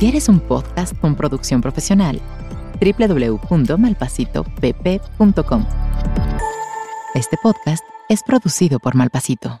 ¿Quieres un podcast con producción profesional? www.malpasitopp.com. Este podcast es producido por Malpasito.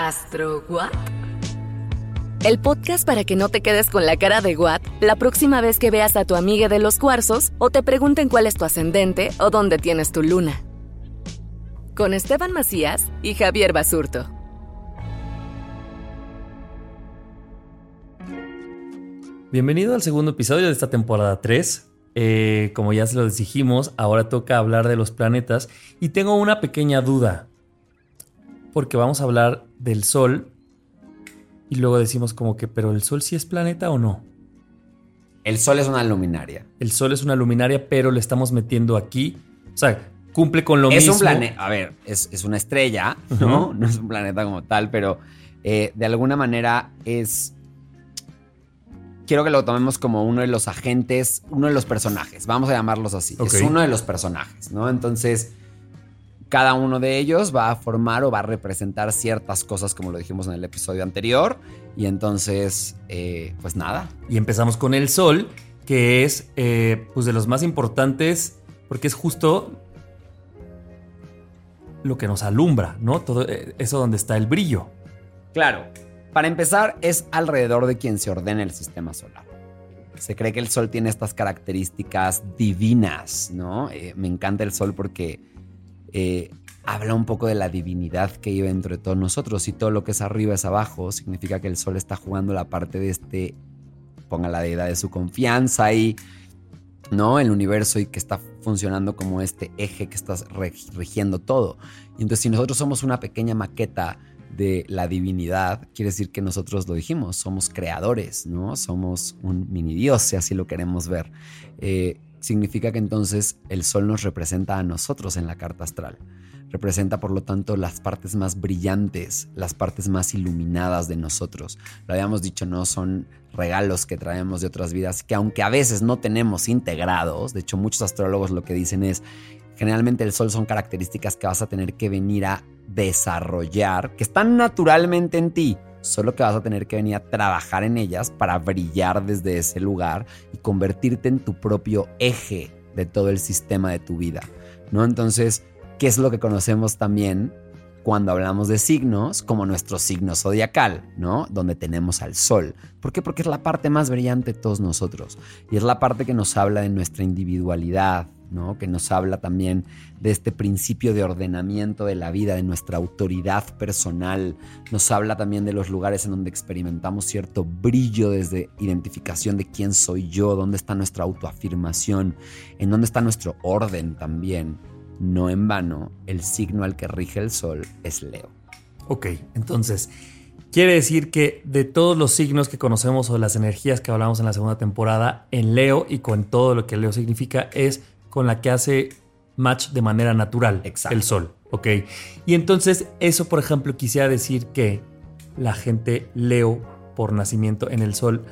¿Astro What? El podcast para que no te quedes con la cara de What la próxima vez que veas a tu amiga de los cuarzos o te pregunten cuál es tu ascendente o dónde tienes tu luna. Con Esteban Macías y Javier Basurto. Bienvenido al segundo episodio de esta temporada 3. Eh, como ya se lo dijimos, ahora toca hablar de los planetas y tengo una pequeña duda. Porque vamos a hablar del Sol y luego decimos como que, pero ¿el Sol sí es planeta o no? El sol es una luminaria. El Sol es una luminaria, pero le estamos metiendo aquí. O sea, cumple con lo es mismo. un planeta. A ver, es, es una estrella, ¿no? No es un planeta como tal, pero eh, de alguna manera es. Quiero que lo tomemos como uno de los agentes, uno de los personajes. Vamos a llamarlos así. Es uno de los personajes, ¿no? Entonces, cada uno de ellos va a formar o va a representar ciertas cosas, como lo dijimos en el episodio anterior. Y entonces, eh, pues nada. Y empezamos con el Sol, que es eh, pues de los más importantes, porque es justo lo que nos alumbra, ¿no? Todo eh, eso donde está el brillo. Claro, para empezar, es alrededor de quien se ordena el sistema solar. Se cree que el Sol tiene estas características divinas, ¿no? Eh, me encanta el Sol porque eh, habla un poco de la divinidad que vive dentro de todos nosotros y todo lo que es arriba es abajo, significa que el Sol está jugando la parte de este, ponga la deidad de su confianza ahí, ¿no? El universo y que está funcionando como este eje que está rigiendo todo. Y entonces si nosotros somos una pequeña maqueta de la divinidad, quiere decir que nosotros lo dijimos, somos creadores, ¿no? Somos un mini dios, si así lo queremos ver. Eh, significa que entonces el sol nos representa a nosotros en la carta astral. Representa, por lo tanto, las partes más brillantes, las partes más iluminadas de nosotros. Lo habíamos dicho, no son regalos que traemos de otras vidas, que aunque a veces no tenemos integrados, de hecho muchos astrólogos lo que dicen es, generalmente el sol son características que vas a tener que venir a desarrollar, que están naturalmente en ti, solo que vas a tener que venir a trabajar en ellas para brillar desde ese lugar y convertirte en tu propio eje de todo el sistema de tu vida, ¿no? Entonces, ¿qué es lo que conocemos también cuando hablamos de signos como nuestro signo zodiacal, ¿no? Donde tenemos al sol. ¿Por qué? Porque es la parte más brillante de todos nosotros y es la parte que nos habla de nuestra individualidad, ¿no? Que nos habla también de este principio de ordenamiento de la vida, de nuestra autoridad personal. Nos habla también de los lugares en donde experimentamos cierto brillo desde identificación de quién soy yo, dónde está nuestra autoafirmación, en dónde está nuestro orden también. No en vano, el signo al que rige el sol es Leo. Ok, entonces, quiere decir que de todos los signos que conocemos o las energías que hablamos en la segunda temporada, en Leo y con todo lo que Leo significa, es con la que hace match de manera natural Exacto. el sol. Ok, y entonces eso, por ejemplo, quisiera decir que la gente Leo por nacimiento en el sol,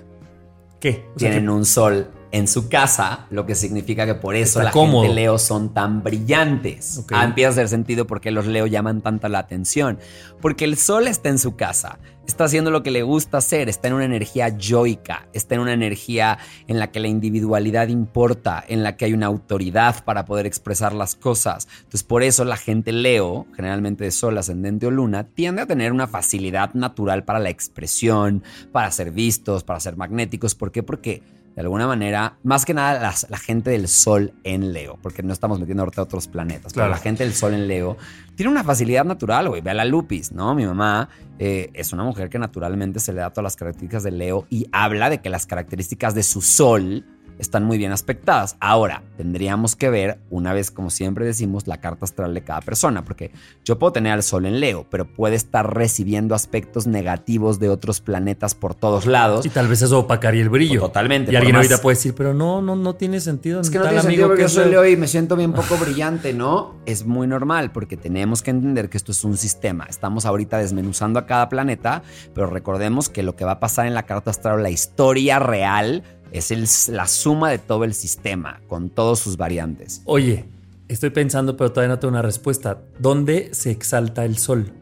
¿qué? O sea, Tienen que- un sol en su casa, lo que significa que por eso Está la cómodo. gente Leo son tan brillantes. Ok. Ah, empieza a hacer sentido por qué los Leo llaman tanta la atención. Porque el sol está en su casa, está haciendo lo que le gusta hacer, está en una energía yoica, está en una energía en la que la individualidad importa, en la que hay una autoridad para poder expresar las cosas. Entonces, por eso la gente Leo, generalmente de sol, ascendente o luna, tiende a tener una facilidad natural para la expresión, para ser vistos, para ser magnéticos. ¿Por qué? Porque de alguna manera, más que nada las- la gente del Sol en Leo, porque no estamos metiendo ahorita otros planetas, Claro. pero la gente del Sol en Leo tiene una facilidad natural, güey. Ve a la Lupis, ¿no? Mi mamá eh, es una mujer que naturalmente se le da todas las características de Leo y habla de que las características de su Sol están muy bien aspectadas. Ahora, tendríamos que ver, una vez, como siempre decimos, la carta astral de cada persona, porque yo puedo tener al Sol en Leo, pero puede estar recibiendo aspectos negativos de otros planetas por todos lados. Y tal vez eso opacaría el brillo. Totalmente, Y alguien más- ahorita puede decir, pero no, no, no tiene sentido. Es que no tiene amigo sentido porque que yo soy Leo y me siento bien poco brillante, ¿no? Es muy normal porque tenemos que entender que esto es un sistema. Estamos ahorita desmenuzando a cada planeta, pero recordemos que lo que va a pasar en la carta astral, la historia real, es el- la suma de todo el sistema, con todos sus variantes. Oye, estoy pensando, pero todavía no tengo una respuesta. ¿Dónde se exalta el sol?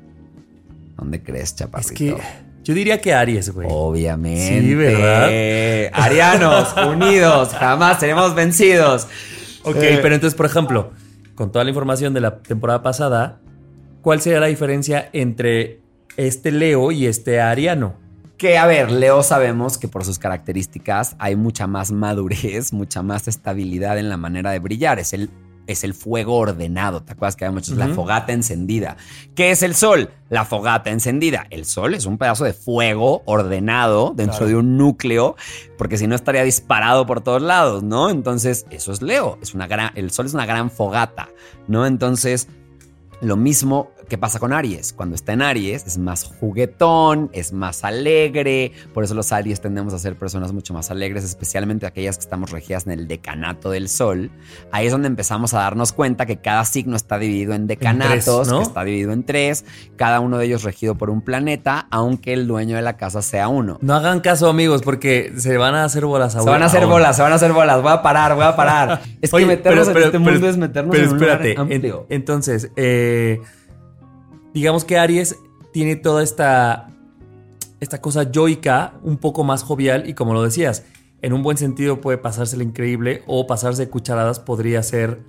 ¿Dónde crees, chaparrito? Es que yo diría que Aries, güey. Obviamente. Sí, ¿verdad? Arianos, unidos, jamás seremos vencidos. Ok, Eh. pero entonces, por ejemplo, con toda la información de la temporada pasada, ¿cuál sería la diferencia entre este Leo y este Ariano? Que, a ver, Leo sabemos que por sus características hay mucha más madurez, mucha más estabilidad en la manera de brillar. Es el, es el fuego ordenado. ¿Te acuerdas que habíamos dicho? Es la Ujú. fogata encendida. ¿Qué es el sol? La fogata encendida. El sol es un pedazo de fuego ordenado dentro Claro. de un núcleo, porque si no estaría disparado por todos lados, ¿no? Entonces, eso es Leo. Es una gran, el sol es una gran fogata, ¿no? Entonces, lo mismo que pasa con Aries. Cuando está en Aries es más juguetón, es más alegre. Por eso los Aries tendemos a ser personas mucho más alegres, especialmente aquellas que estamos regidas en el decanato del Sol. Ahí es donde empezamos a darnos cuenta que cada signo está dividido en decanatos, ¿no? que está dividido en tres, cada uno de ellos regido por un planeta, aunque el dueño de la casa sea uno. No hagan caso, amigos, porque se van a hacer bolas Se van a hacer bolas, se van a hacer bolas. Voy a parar, voy a parar. Es Oye, que meternos pero- en este pero- mundo pero- es meternos en un lugar espérate, en- amplio. entonces, eh, digamos que Aries tiene toda esta, esta cosa yoica, un poco más jovial, y como lo decías, en un buen sentido puede pasársela increíble, o pasarse cucharadas podría ser,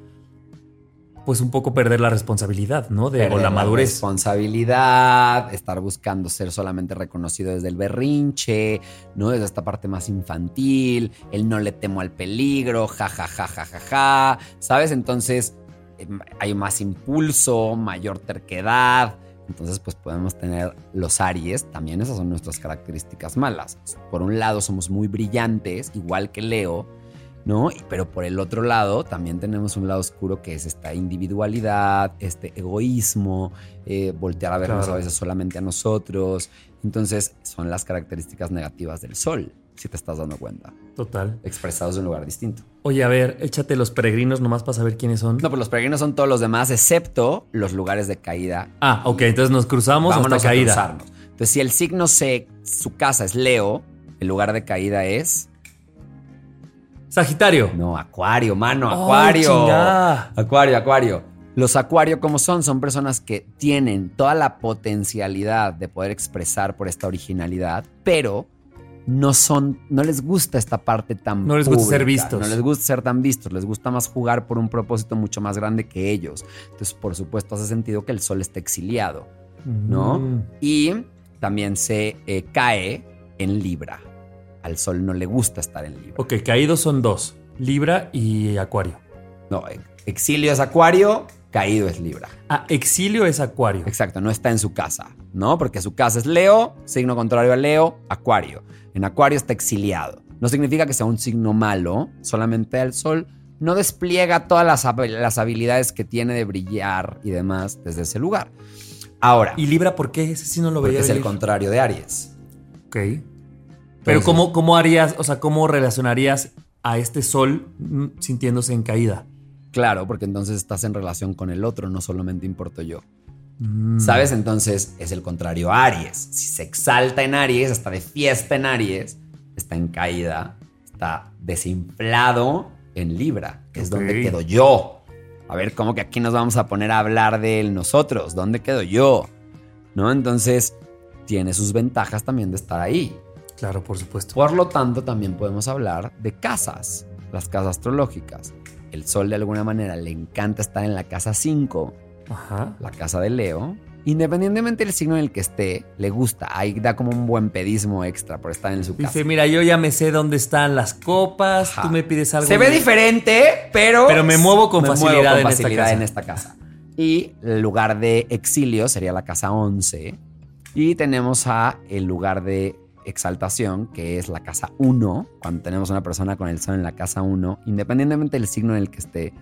pues, un poco perder la responsabilidad, ¿no? De, o la madurez. responsabilidad, estar buscando ser solamente reconocido desde el berrinche, ¿no? Desde esta parte más infantil, el no le temo al peligro, ja, ja, ja, ja, ja, ja, ¿sabes? Entonces hay más impulso, mayor terquedad. Entonces, pues podemos tener los Aries, también esas son nuestras características malas. Por un lado, somos muy brillantes, igual que Leo, ¿no? Pero por el otro lado, también tenemos un lado oscuro que es esta individualidad, este egoísmo, eh, voltear a vernos Claro. a veces solamente a nosotros. Entonces, son las características negativas del sol, si te estás dando cuenta, Total. expresados de un lugar distinto. Oye, a ver, échate los peregrinos nomás para saber quiénes son. No, pues los peregrinos son todos los demás, excepto los lugares de caída. Ah, ok, entonces nos cruzamos hasta a caída. cruzarnos. Entonces, si el signo C, su casa es Leo, el lugar de caída es. Sagitario. No, Acuario, mano, Oh, Acuario. acuario, Acuario. Los Acuario, como son? Son personas que tienen toda la potencialidad de poder expresar por esta originalidad, pero no son, no les gusta esta parte tan No les gusta ser vistos. No les gusta ser tan vistos, les gusta más jugar por un propósito mucho más grande que ellos. Entonces, por supuesto, hace sentido que el sol esté exiliado, ¿no? Mm. Y también se eh, cae en Libra. Al sol no le gusta estar en Libra. Ok, caídos son dos: Libra y Acuario. No, exilio es Acuario, caído es Libra. Ah, exilio es Acuario. Exacto, no está en su casa, ¿no? Porque su casa es Leo, signo contrario a Leo, Acuario. En Acuario está exiliado. No significa que sea un signo malo, solamente el Sol no despliega todas las, hab- las habilidades que tiene de brillar y demás desde ese lugar. Ahora, ¿Y Libra por qué? Ese sí no lo porque veía es el contrario de Aries. Ok. Pero ¿cómo, ¿cómo harías, o sea, cómo relacionarías a este sol mm, sintiéndose en caída? Claro, porque entonces estás en relación con el otro, no solamente importo yo. Mm. ¿Sabes? Entonces es el contrario a Aries. Si se exalta en Aries, está de fiesta en Aries, está en caída, está desinflado en Libra, que es donde quedo yo. A ver, ¿cómo que aquí nos vamos a poner a hablar de nosotros? ¿Dónde quedo yo? ¿No? Entonces, tiene sus ventajas también de estar ahí. Claro, por supuesto. Por lo tanto, también podemos hablar de casas, las casas astrológicas. El sol de alguna manera le encanta estar en la casa 5, la casa de Leo, independientemente del signo en el que esté, le gusta. Ahí da como un buen pedismo extra por estar en su casa. Dice, mira, yo ya me sé dónde están las copas, tú me pides algo. Se ve diferente, pero... Pero me muevo con facilidad, en, esta casa. Y el lugar de exilio sería la casa 11. Y tenemos a el lugar de exaltación, que es la casa 1, cuando tenemos una persona con el sol en la casa 1, independientemente del signo en el que esté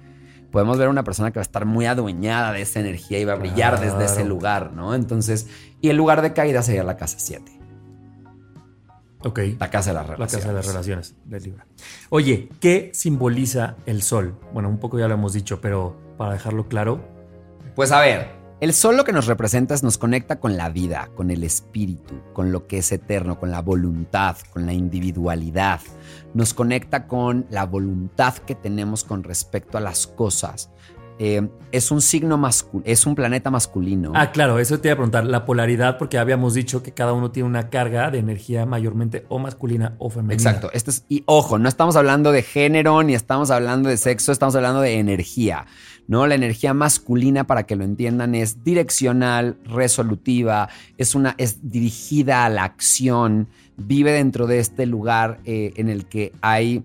podemos ver a una persona que va a estar muy adueñada de esa energía y va a brillar desde ese lugar, ¿no? Entonces, y el lugar de caída sería la casa 7. Ok. La casa de las relaciones. La casa de las relaciones del Libra. Oye, ¿qué simboliza el sol? Bueno, un poco ya lo hemos dicho, pero para dejarlo claro. Pues a ver, el sol lo que nos representa es nos conecta con la vida, con el espíritu, con lo que es eterno, con la voluntad, con la individualidad. Nos conecta con la voluntad que tenemos con respecto a las cosas. Eh, es un signo masculino, es un planeta masculino. Ah, claro, eso te iba a preguntar, la polaridad, porque habíamos dicho que cada uno tiene una carga de energía mayormente o masculina o femenina. Exacto, este es, y ojo, no estamos hablando de género ni estamos hablando de sexo, estamos hablando de energía. ¿no? La energía masculina, para que lo entiendan, es direccional, resolutiva, es, una, es dirigida a la acción, vive dentro de este lugar eh, en el que hay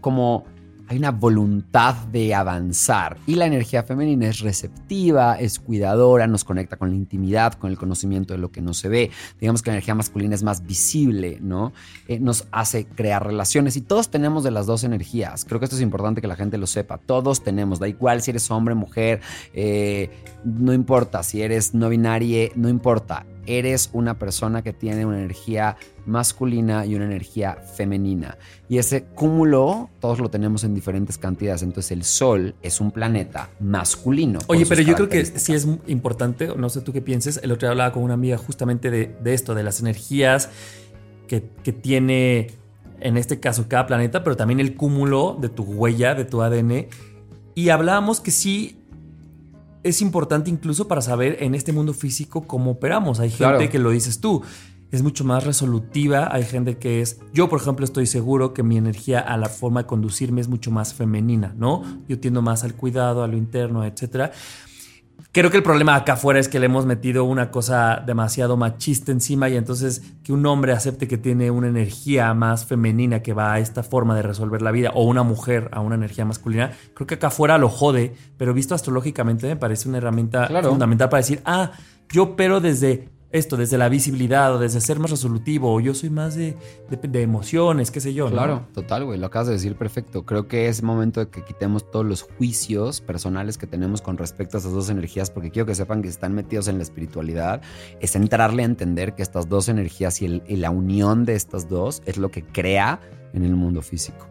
como hay una voluntad de avanzar y la energía femenina es receptiva, es cuidadora, nos conecta con la intimidad, con el conocimiento de lo que no se ve. Digamos que la energía masculina es más visible, ¿no? Eh, nos hace crear relaciones y todos tenemos de las dos energías. Creo que esto es importante que la gente lo sepa. Todos tenemos, da igual si eres hombre, mujer, eh, no importa si eres no binario, no importa eres una persona que tiene una energía masculina y una energía femenina. Y ese cúmulo, todos lo tenemos en diferentes cantidades. Entonces el Sol es un planeta masculino. Oye, pero yo creo que sí es importante, no sé tú qué pienses, el otro día hablaba con una amiga justamente de, esto, de las energías que, que tiene, en este caso, cada planeta, pero también el cúmulo de tu huella, de tu ADN. Y hablábamos que sí es importante incluso para saber en este mundo físico cómo operamos. Hay gente que lo dices tú, es mucho más resolutiva, hay gente que es, yo por ejemplo estoy seguro que mi energía a la forma de conducirme es mucho más femenina, ¿no? Yo tiendo más al cuidado, a lo interno, etcétera. Creo que el problema acá afuera es que le hemos metido una cosa demasiado machista encima y entonces que un hombre acepte que tiene una energía más femenina que va a esta forma de resolver la vida o una mujer a una energía masculina, creo que acá afuera lo jode, pero visto astrológicamente me parece una herramienta fundamental para decir, ah, yo pero desde esto, desde la visibilidad o desde ser más resolutivo, o yo soy más de, de, emociones, qué sé yo. Claro, total, güey, lo acabas de decir perfecto. Creo que es momento de que quitemos todos los juicios personales que tenemos con respecto a estas dos energías, porque quiero que sepan que están metidos en la espiritualidad, es entrarle a entender que estas dos energías y, la unión de estas dos es lo que crea en el mundo físico.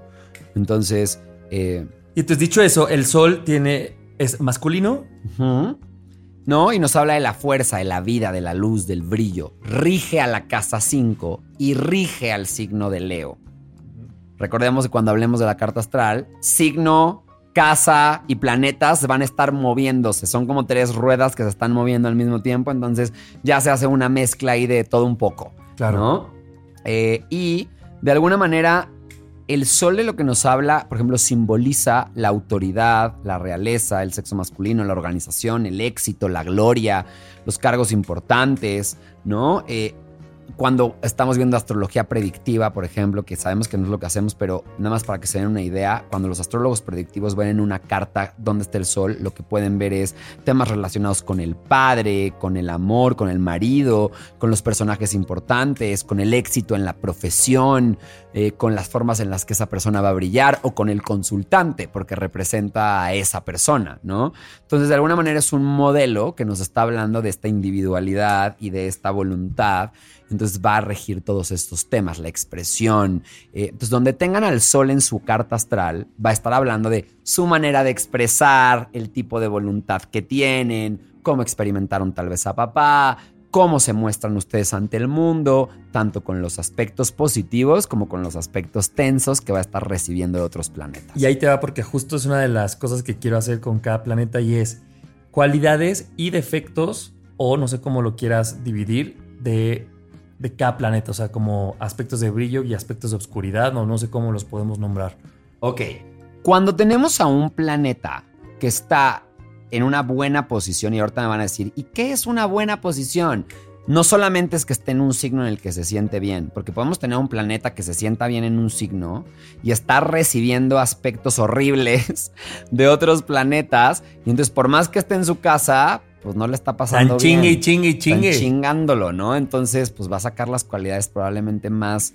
Entonces... Eh, y entonces dicho eso, el sol tiene, es masculino. ¿No? Y nos habla de la fuerza, de la vida, de la luz, del brillo. Rige a la casa 5 y rige al signo de Leo. Recordemos que cuando hablemos de la carta astral, signo, casa y planetas van a estar moviéndose. Son como tres ruedas que se están moviendo al mismo tiempo. Entonces ya se hace una mezcla ahí de todo un poco. Claro. ¿no? Eh, y de alguna manera el sol de lo que nos habla, por ejemplo, simboliza la autoridad, la realeza, el sexo masculino, la organización, el éxito, la gloria, los cargos importantes, ¿no? Eh, cuando estamos viendo astrología predictiva, por ejemplo, que sabemos que no es lo que hacemos, pero nada más para que se den una idea, cuando los astrólogos predictivos ven en una carta dónde está el sol, lo que pueden ver es temas relacionados con el padre, con el amor, con el marido, con los personajes importantes, con el éxito en la profesión, eh, con las formas en las que esa persona va a brillar o con el consultante, porque representa a esa persona, ¿no? Entonces, de alguna manera es un modelo que nos está hablando de esta individualidad y de esta voluntad entonces va a regir todos estos temas, la expresión. Eh, entonces, donde tengan al sol en su carta astral, va a estar hablando de su manera de expresar, el tipo de voluntad que tienen, cómo experimentaron tal vez a papá, cómo se muestran ustedes ante el mundo, tanto con los aspectos positivos como con los aspectos tensos que va a estar recibiendo de otros planetas. Y ahí te va porque justo es una de las cosas que quiero hacer con cada planeta y es cualidades y defectos, o no sé cómo lo quieras dividir, de, de cada planeta, o sea, como aspectos de brillo y aspectos de oscuridad, no, no sé cómo los podemos nombrar. Ok, cuando tenemos a un planeta que está en una buena posición y ahorita me van a decir, ¿y qué es una buena posición? No solamente es que esté en un signo en el que se siente bien, porque podemos tener un planeta que se sienta bien en un signo y estar recibiendo aspectos horribles de otros planetas, y entonces por más que esté en su casa, pues no le está pasando Tan chingue bien. chingue y chingue. Están chingándolo, ¿no? Entonces, pues va a sacar las cualidades probablemente más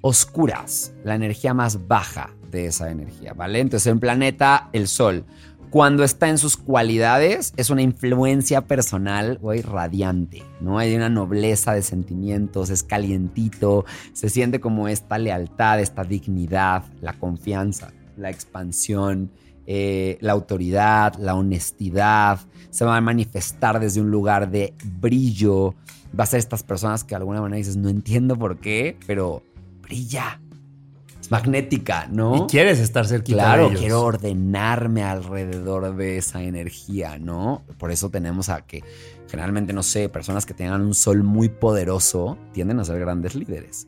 oscuras, la energía más baja de esa energía, ¿vale? Entonces, en planeta, el Sol, cuando está en sus cualidades, es una influencia personal, güey, radiante, ¿no? Hay una nobleza de sentimientos, es calientito, se siente como esta lealtad, esta dignidad, la confianza, la expansión, eh, la autoridad, la honestidad, se va a manifestar desde un lugar de brillo, va a ser estas personas que de alguna manera dices, no entiendo por qué, pero brilla. Es magnética, ¿no? Y quieres estar cerquita Claro, de ellos. quiero ordenarme alrededor de esa energía, ¿no? Por eso tenemos a que generalmente, no sé, personas que tengan un sol muy poderoso tienden a ser grandes líderes,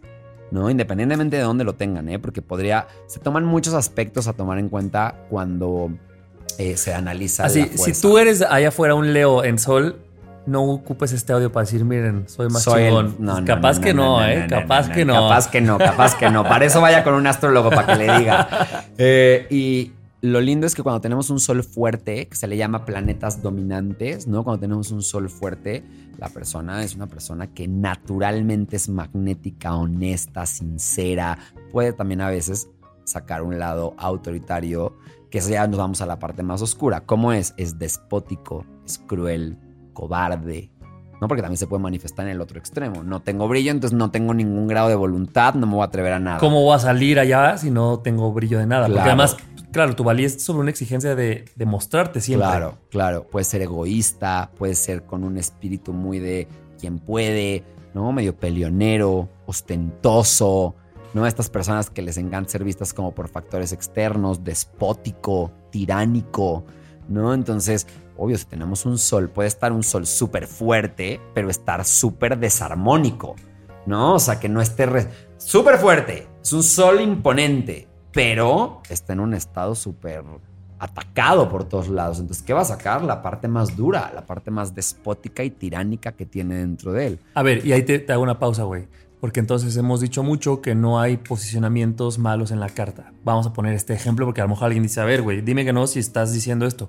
¿no? Independientemente de dónde lo tengan, ¿eh? Porque podría, se toman muchos aspectos a tomar en cuenta cuando eh, se analiza Así, la si tú eres allá afuera un Leo en Sol, no ocupes este audio para decir, miren, soy más Soy el- chingón. no, Pues no, capaz no, que no, no, ¿eh? no, capaz no, que no. Capaz que no, capaz que no. Para eso vaya con un astrólogo para que le diga. Eh, y lo lindo es que cuando tenemos un sol fuerte, que se le llama planetas dominantes, ¿no? Cuando tenemos un sol fuerte, la persona es una persona que naturalmente es magnética, honesta, sincera. Puede también a veces sacar un lado autoritario, que ya nos vamos a la parte más oscura. ¿Cómo es? Es despótico, es cruel, cobarde, ¿no? Porque también se puede manifestar en el otro extremo. No tengo brillo, entonces no tengo ningún grado de voluntad, no me voy a atrever a nada. ¿Cómo voy a salir allá si no tengo brillo de nada? Porque Claro. además, claro, tu valía es solo una exigencia de, de mostrarte siempre. Claro, claro. Puede ser egoísta, puede ser con un espíritu muy de quien puede, ¿no? Medio peleonero, ostentoso, ¿no? Estas personas que les encanta ser vistas como por factores externos, despótico, tiránico, ¿no? Entonces, obvio, si tenemos un sol, puede estar un sol súper fuerte, pero estar súper desarmónico, ¿no? O sea, que no esté súper fuerte, es un sol imponente, pero está en un estado súper atacado por todos lados. Entonces, ¿qué va a sacar? La parte más dura, la parte más despótica y tiránica que tiene dentro de él. A ver, y ahí te, te hago una pausa, güey. Porque entonces hemos dicho mucho que no hay posicionamientos malos en la carta. Vamos a poner este ejemplo porque a lo mejor alguien dice, a ver, güey, dime que no si estás diciendo esto.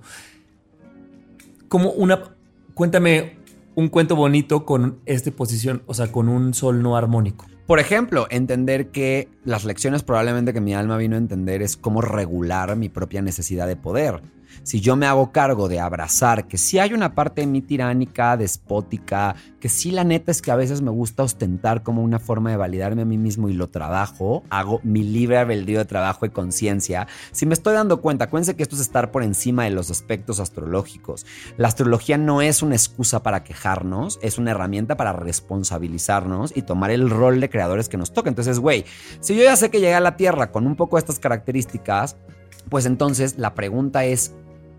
Como una... Cuéntame un cuento bonito con este posición, o sea, con un sol no armónico. Por ejemplo, entender que las lecciones probablemente que mi alma vino a entender es cómo regular mi propia necesidad de poder. Si yo me hago cargo de abrazar que sí hay una parte de mí tiránica, despótica, que sí la neta es que a veces me gusta ostentar como una forma de validarme a mí mismo y lo trabajo, hago mi libre albedrío de trabajo y conciencia. Si me estoy dando cuenta, acuérdense que esto es estar por encima de los aspectos astrológicos. La astrología no es una excusa para quejarnos, es una herramienta para responsabilizarnos y tomar el rol de creadores que nos toca. Entonces, güey, si yo ya sé que llegué a la Tierra con un poco de estas características, pues entonces la pregunta es,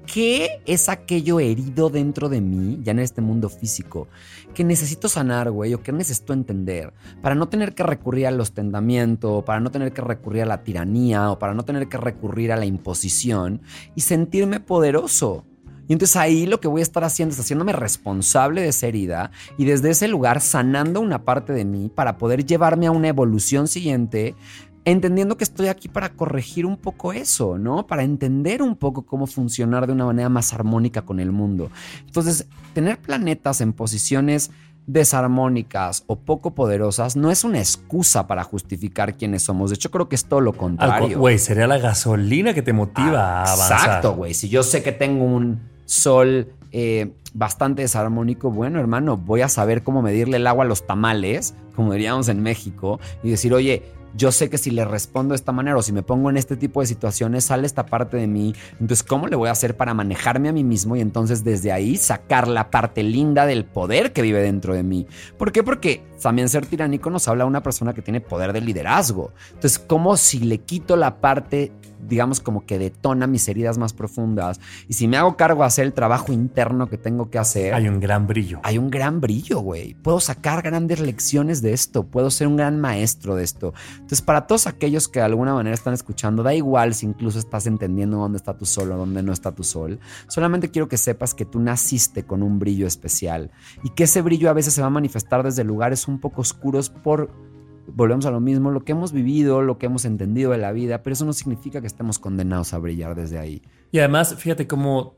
¿qué es aquello herido dentro de mí, ya en este mundo físico, que necesito sanar, güey, o que necesito entender, para no tener que recurrir al ostentamiento, para no tener que recurrir a la tiranía, o para no tener que recurrir a la imposición y sentirme poderoso? Y entonces ahí lo que voy a estar haciendo es haciéndome responsable de esa herida y desde ese lugar sanando una parte de mí para poder llevarme a una evolución siguiente entendiendo que estoy aquí para corregir un poco eso, ¿no? Para entender un poco cómo funcionar de una manera más armónica con el mundo. Entonces, tener planetas en posiciones desarmónicas o poco poderosas no es una excusa para justificar quiénes somos. De hecho, creo que es todo lo contrario. co- Güey, sería la gasolina que te motiva a avanzar. Exacto, güey. Si yo sé que tengo un sol eh, bastante desarmónico, bueno, hermano, voy a saber cómo medirle el agua a los tamales, como diríamos en México, y decir, oye, yo sé que si le respondo de esta manera o si me pongo en este tipo de situaciones, sale esta parte de mí. Entonces, ¿cómo le voy a hacer para manejarme a mí mismo y entonces desde ahí sacar la parte linda del poder que vive dentro de mí? ¿Por qué? Porque también ser tiránico nos habla una persona que tiene poder de liderazgo. Entonces, ¿cómo si le quito la parte digamos, como que detona mis heridas más profundas. Y si me hago cargo de hacer el trabajo interno que tengo que hacer. Hay un gran brillo. Hay un gran brillo, güey. Puedo sacar grandes lecciones de esto. Puedo ser un gran maestro de esto. Entonces, para todos aquellos que de alguna manera están escuchando, da igual si incluso estás entendiendo dónde está tu sol o dónde no está tu sol. Solamente quiero que sepas que tú naciste con un brillo especial y que ese brillo a veces se va a manifestar desde lugares un poco oscuros por volvemos a lo mismo, lo que hemos vivido, lo que hemos entendido de la vida, pero eso no significa que estemos condenados a brillar desde ahí. Y además, fíjate cómo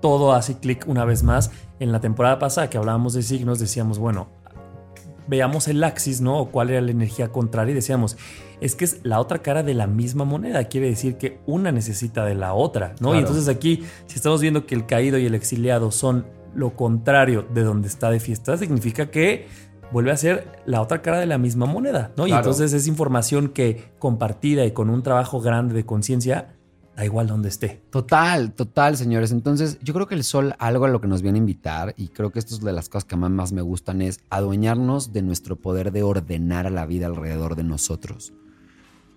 todo hace clic una vez más. En la temporada pasada que hablábamos de signos, decíamos, bueno, veamos el axis, ¿no? O cuál era la energía contraria y decíamos, es que es la otra cara de la misma moneda, quiere decir que una necesita de la otra, ¿no? Y entonces aquí, si estamos viendo que el caído y el exiliado son lo contrario de donde está de fiesta, significa que vuelve a ser la otra cara de la misma moneda, ¿no? Y entonces es información que compartida y con un trabajo grande de conciencia, da igual donde esté. Total, total, señores. Entonces, yo creo que el sol, algo a lo que nos viene a invitar, y creo que esto es de las cosas que más, más me gustan, es adueñarnos de nuestro poder de ordenar a la vida alrededor de nosotros.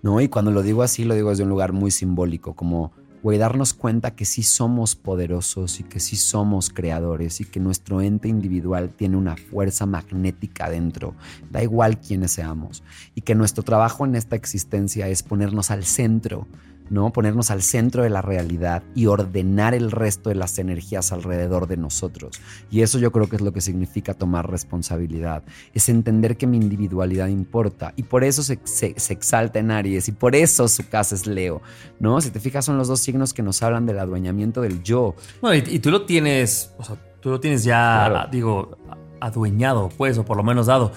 ¿No? Y cuando lo digo así, lo digo desde un lugar muy simbólico, como güey, darnos cuenta que sí somos poderosos y que sí somos creadores y que nuestro ente individual tiene una fuerza magnética dentro, da igual quiénes seamos, y que nuestro trabajo en esta existencia es ponernos al centro ¿no? Ponernos al centro de la realidad y ordenar el resto de las energías alrededor de nosotros. Y eso yo creo que es lo que significa tomar responsabilidad. Es entender que mi individualidad importa. Y por eso se, exalta en Aries y por eso su casa es Leo, ¿no? Si te fijas, son los dos signos que nos hablan del adueñamiento del yo. y, tú lo tienes, o sea, tú lo tienes ya, digo, adueñado, pues, o por lo menos dado.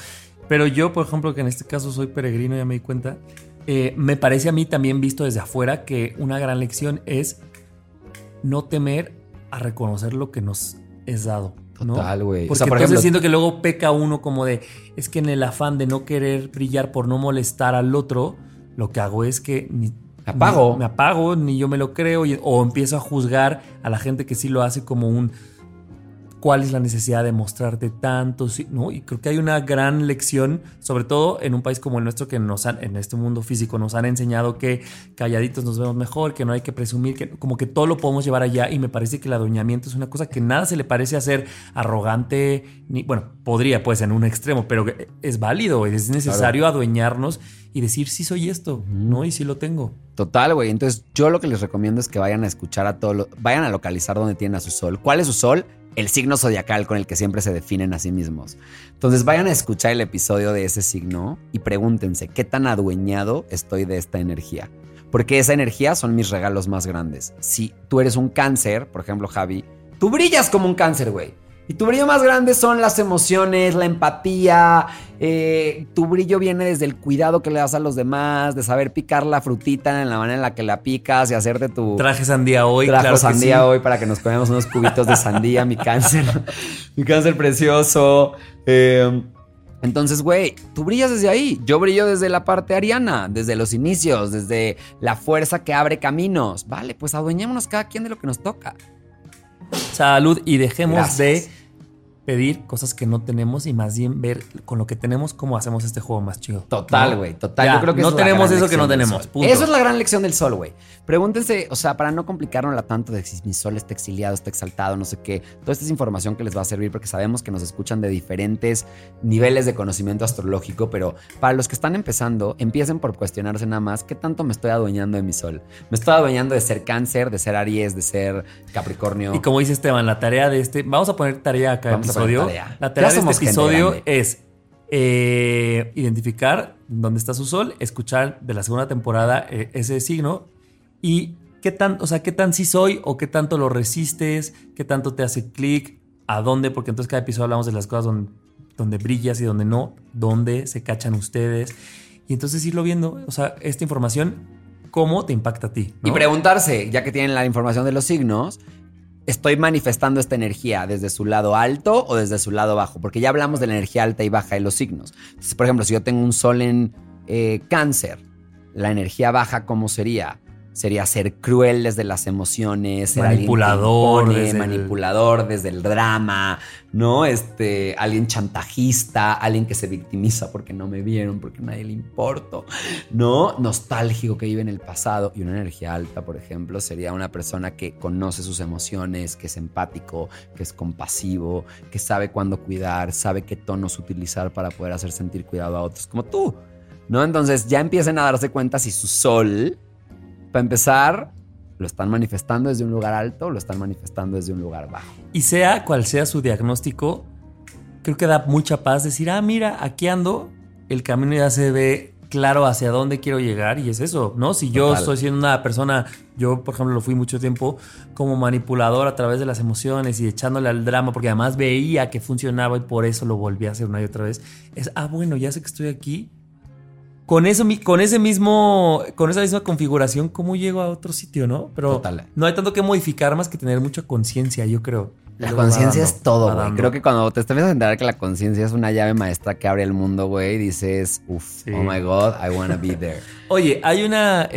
Pero yo, por ejemplo, que en este caso soy peregrino, ya me di cuenta, eh, me parece a mí también visto desde afuera que una gran lección es no temer a reconocer lo que nos es dado. Total, güey. Porque por entonces siento que luego peca uno como de, es que en el afán de no querer brillar por no molestar al otro, lo que hago es que me apago. me apago, ni yo me lo creo, o empiezo a juzgar a la gente que sí lo hace como un cuál es la necesidad de mostrarte tanto, ¿no? Y creo que hay una gran lección, sobre todo en un país como el nuestro, que nos han, en este mundo físico nos han enseñado que calladitos nos vemos mejor, que no hay que presumir, que como que todo lo podemos llevar allá y me parece que el adueñamiento es una cosa que nada se le parece a ser arrogante, ni, bueno, podría pues en un extremo, pero es válido, es necesario adueñarnos y decir sí soy esto, ¿no? Y sí lo tengo. Total, güey. Entonces yo lo que les recomiendo es que vayan a escuchar a todos, vayan a localizar dónde tienen a su sol. ¿Cuál es su sol? El signo zodiacal con el que siempre se definen a sí mismos. Entonces vayan a escuchar el episodio de ese signo y pregúntense qué tan adueñado estoy de esta energía. Porque esa energía son mis regalos más grandes. Si tú eres un cáncer, por ejemplo, Javi, tú brillas como un cáncer, güey. Y tu brillo más grande son las emociones, la empatía. Eh, tu brillo viene desde el cuidado que le das a los demás, de saber picar la frutita en la manera en la que la picas y hacerte tu. Traje sandía hoy, Traje sandía hoy para que nos comamos unos cubitos de sandía, mi cáncer. mi cáncer precioso. Em, entonces, güey, tú brillas desde ahí. Yo brillo desde la parte ariana, desde los inicios, desde la fuerza que abre caminos. Vale, pues adueñémonos cada quien de lo que nos toca. Salud y dejemos de pedir cosas que no tenemos y más bien ver con lo que tenemos cómo hacemos este juego más chido. Total, güey, total. Yo creo que no tenemos eso que no tenemos. Eso es la gran lección del sol, güey. Pregúntense, o sea, para no complicárnosla tanto de si mi sol está exiliado, está exaltado, no sé qué. Toda esta es información que les va a servir porque sabemos que nos escuchan de diferentes niveles de conocimiento astrológico, pero para los que están empezando, empiecen por cuestionarse nada más qué tanto me estoy adueñando de mi sol. Me estoy adueñando de ser cáncer, de ser Aries, de ser Capricornio. Y como dice Esteban, la tarea de este, vamos a poner tarea acá. Vamos la tarea de este episodio es eh, identificar dónde está su sol, escuchar de la segunda temporada eh, ese signo y qué tan, o sea, qué tan sí soy o qué tanto lo resistes, qué tanto te hace clic, a dónde, porque entonces cada episodio hablamos de las cosas donde, donde brillas y donde no, dónde se cachan ustedes. Y entonces irlo viendo, o sea, esta información, cómo te impacta a ti. Y preguntarse, ya que tienen la información de los signos, estoy manifestando esta energía desde su lado alto o desde su lado bajo, porque ya hablamos de la energía alta y baja de los signos. Por ejemplo, si yo tengo un sol en, Eh, cáncer, la energía baja, ¿cómo sería? Sería ser cruel desde las emociones, ser manipulador, alguien desde manipulador el... desde el drama, ¿no? Este, alguien chantajista, alguien que se victimiza porque no me vieron, porque a nadie le importo, ¿no? Nostálgico que vive en el pasado y una energía alta, por ejemplo, sería una persona que conoce sus emociones, que es empático, que es compasivo, que sabe cuándo cuidar, sabe qué tonos utilizar para poder hacer sentir cuidado a otros, como tú. ¿No? Entonces ya empiecen a darse cuenta si su sol para empezar, lo están manifestando desde un lugar alto lo están manifestando desde un lugar bajo. Y sea cual sea su diagnóstico, creo que da mucha paz decir, ah, mira, aquí ando, el camino ya se ve claro hacia dónde quiero llegar y es eso, ¿no? Si yo estoy siendo una persona, yo por ejemplo lo fui mucho tiempo como manipulador a través de las emociones y echándole al drama porque además veía que funcionaba y por eso lo volví a hacer una y otra vez, es, ah, bueno, ya sé que estoy aquí, con eso, con ese mismo, con esa misma configuración, ¿cómo llego a otro sitio, no? Pero no hay tanto que modificar más que tener mucha conciencia, yo creo. La conciencia es todo, güey. Creo que cuando te empiezas a enterar que la conciencia es una llave maestra que abre el mundo, güey, dices, uff, oh my God, I wanna be there. Oye, hay una...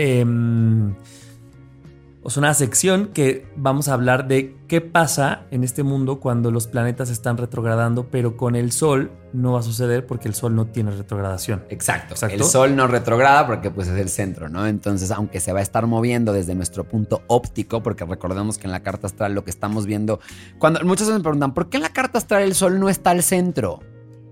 Em, es una sección que vamos a hablar de qué pasa en este mundo cuando los planetas están retrogradando, pero con el Sol no va a suceder porque el Sol no tiene retrogradación. Exacto. El Sol no retrograda porque pues es el centro, ¿no? Entonces, aunque se va a estar moviendo desde nuestro punto óptico, porque recordemos que en la carta astral lo que estamos viendo, cuando muchos me preguntan, ¿por qué en la carta astral el Sol no está al centro?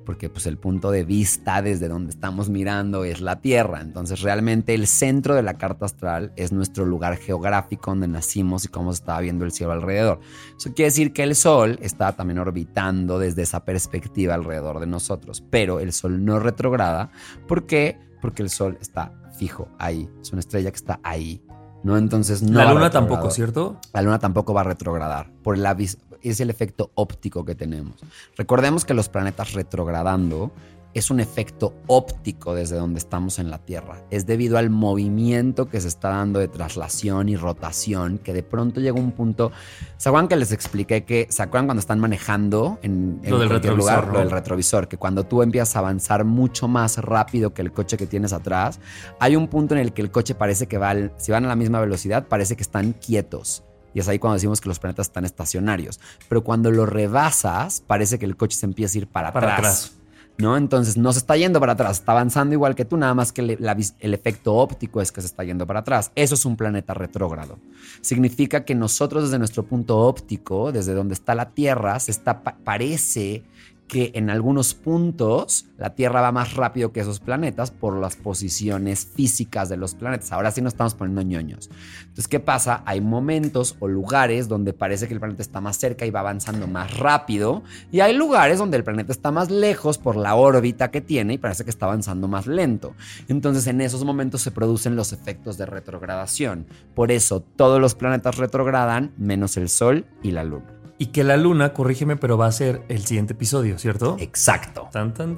Porque pues el punto de vista desde donde estamos mirando es la Tierra. Entonces realmente el centro de la carta astral es nuestro lugar geográfico donde nacimos y cómo se estaba viendo el cielo alrededor. Eso quiere decir que el Sol está también orbitando desde esa perspectiva alrededor de nosotros, pero el Sol no retrograda. ¿Por qué? Porque el Sol está fijo ahí, es una estrella que está ahí. ¿no? Entonces no. La luna tampoco, ¿cierto? La luna tampoco va a retrogradar por la, es el efecto óptico que tenemos. Recordemos que los planetas retrogradando es un efecto óptico desde donde estamos en la Tierra. Es debido al movimiento que se está dando de traslación y rotación que de pronto llega un punto. ¿Se acuerdan que les expliqué que se acuerdan cuando están manejando en, en cualquier lugar lo del retrovisor? Que cuando tú empiezas a avanzar mucho más rápido que el coche que tienes atrás, hay un punto en el que el coche parece que va, si van a la misma velocidad, parece que están quietos. Y es ahí cuando decimos que los planetas están estacionarios. Pero cuando lo rebasas, parece que el coche se empieza a ir para, atrás. ¿no? Entonces no se está yendo para atrás, está avanzando igual que tú, nada más que el efecto óptico es que se está yendo para atrás. Eso es un planeta retrógrado. Significa que nosotros desde nuestro punto óptico, desde donde está la Tierra, se está, parece que en algunos puntos la Tierra va más rápido que esos planetas por las posiciones físicas de los planetas. Ahora sí nos estamos poniendo ñoños. Entonces, ¿qué pasa? Hay momentos o lugares donde parece que el planeta está más cerca y va avanzando más rápido. Y hay lugares donde el planeta está más lejos por la órbita que tiene y parece que está avanzando más lento. Entonces, en esos momentos se producen los efectos de retrogradación. Por eso, todos los planetas retrogradan menos el Sol y la Luna. Y que la luna, corrígeme, pero va a ser el siguiente episodio, ¿cierto? Exacto.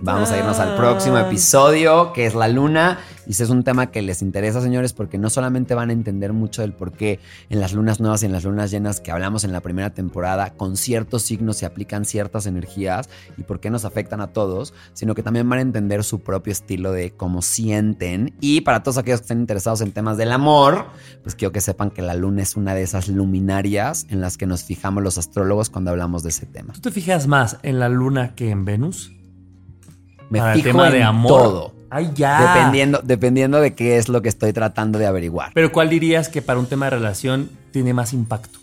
Vamos a irnos al próximo episodio, que es la luna. Y ese es un tema que les interesa, señores, porque no solamente van a entender mucho del por qué en las lunas nuevas y en las lunas llenas que hablamos en la primera temporada, con ciertos signos se aplican ciertas energías y por qué nos afectan a todos, sino que también van a entender su propio estilo de cómo sienten. Y para todos aquellos que estén interesados en temas del amor, pues quiero que sepan que la luna es una de esas luminarias en las que nos fijamos los astrólogos cuando hablamos de ese tema. ¿Tú te fijas más en la luna que en Venus? Me fijo en de amor. todo. Ay, ya. Dependiendo, dependiendo de qué es lo que estoy tratando de averiguar. Pero ¿cuál dirías que para un tema de relación tiene más impacto?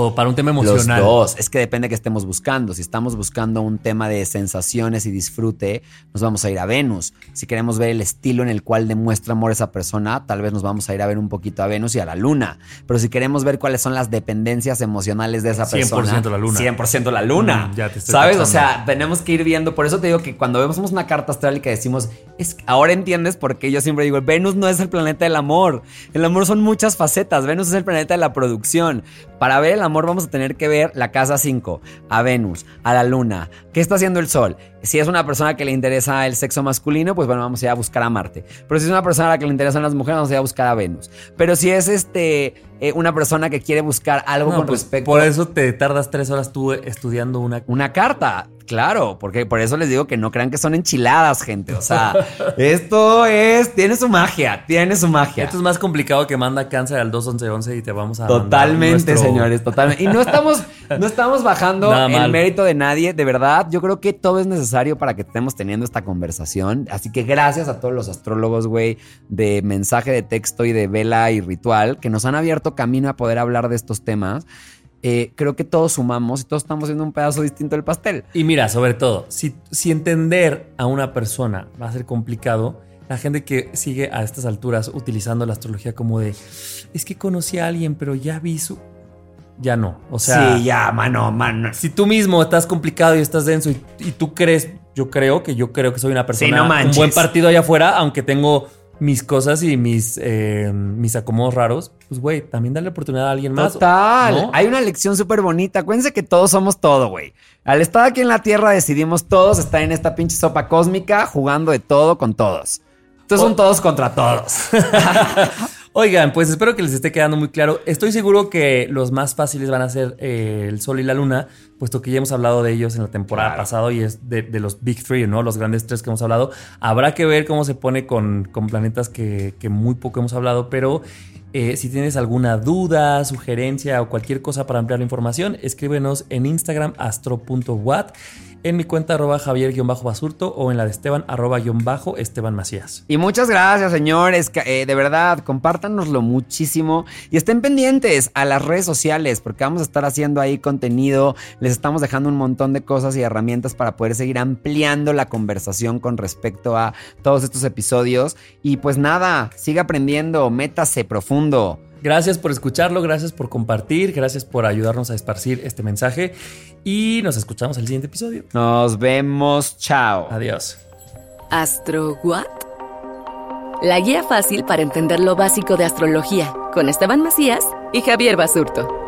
O para un tema emocional. Los dos. Es que depende de qué estemos buscando. Si estamos buscando un tema de sensaciones y disfrute, nos vamos a ir a Venus. Si queremos ver el estilo en el cual demuestra amor esa persona, tal vez nos vamos a ir a ver un poquito a Venus y a la Luna. Pero si queremos ver cuáles son las dependencias emocionales de esa persona. 100% la Luna. 100% la Luna. Mm, ya te estoy ¿Sabes? O sea, tenemos que ir viendo. Por eso te digo que cuando vemos una carta astral y que decimos, es, ahora entiendes por qué yo siempre digo, Venus no es el planeta del amor. El amor son muchas facetas. Venus es el planeta de la producción. Para ver el amor vamos a tener que ver la casa 5, a Venus, a la luna. ¿Qué está haciendo el sol? Si es una persona que le interesa el sexo masculino, pues bueno, vamos a ir a buscar a Marte. Pero si es una persona a la que le interesan las mujeres, vamos a ir a buscar a Venus. Pero si es este eh, una persona que quiere buscar algo con pues, respecto... Por eso te tardas tres horas tú estudiando una... Una carta Claro, porque por eso les digo que no crean que son enchiladas, gente. O sea, esto es, tiene su magia, tiene su magia. Esto es más complicado que manda cáncer al 21111 y te vamos a. Totalmente, señores, totalmente. Y no estamos, no estamos bajando el mérito de nadie, de verdad. Yo creo que todo es necesario para que estemos teniendo esta conversación. Así que gracias a todos los astrólogos, güey, de mensaje de texto y de vela y ritual, que nos han abierto camino a poder hablar de estos temas. Eh, creo que todos sumamos y todos estamos haciendo un pedazo distinto del pastel. Y mira, sobre todo, si, si entender a una persona va a ser complicado, la gente que sigue a estas alturas utilizando la astrología como de, es que conocí a alguien, pero ya vi su... Ya no. O sea... Sí, ya, mano, mano. Si tú mismo estás complicado y estás denso y, tú crees, yo creo que yo creo que soy una persona, un buen partido allá afuera, aunque tengo mis cosas y mis, eh, mis acomodos raros, pues, güey, también dale oportunidad a alguien más. Total. Hay una lección súper bonita. Acuérdense que todos somos todo, güey. Al estar aquí en la Tierra decidimos todos estar en esta pinche sopa cósmica jugando de todo con todos. Entonces son todos contra todos. Oigan, pues espero que les esté quedando muy claro. Estoy seguro que los más fáciles van a ser eh, el Sol y la Luna, puesto que ya hemos hablado de ellos en la temporada pasada y es de, los Big Three, ¿no? Los grandes tres que hemos hablado. Habrá que ver cómo se pone con, con planetas que, que muy poco hemos hablado, pero eh, si tienes alguna duda, sugerencia o cualquier cosa para ampliar la información, escríbenos en Instagram astro.wat en mi cuenta arroba javier-basurto o en la de Esteban arroba bajo Esteban Macías. Y muchas gracias, señores. Eh, de verdad, compártanoslo muchísimo y estén pendientes a las redes sociales porque vamos a estar haciendo ahí contenido. Les estamos dejando un montón de cosas y herramientas para poder seguir ampliando la conversación con respecto a todos estos episodios. Y pues nada, siga aprendiendo, métase profundo. Gracias por escucharlo, gracias por compartir, gracias por ayudarnos a esparcir este mensaje y nos escuchamos el siguiente episodio. Nos vemos, chao. Adiós. ¿Astro What? La guía fácil para entender lo básico de astrología con Esteban Macías y Javier Basurto.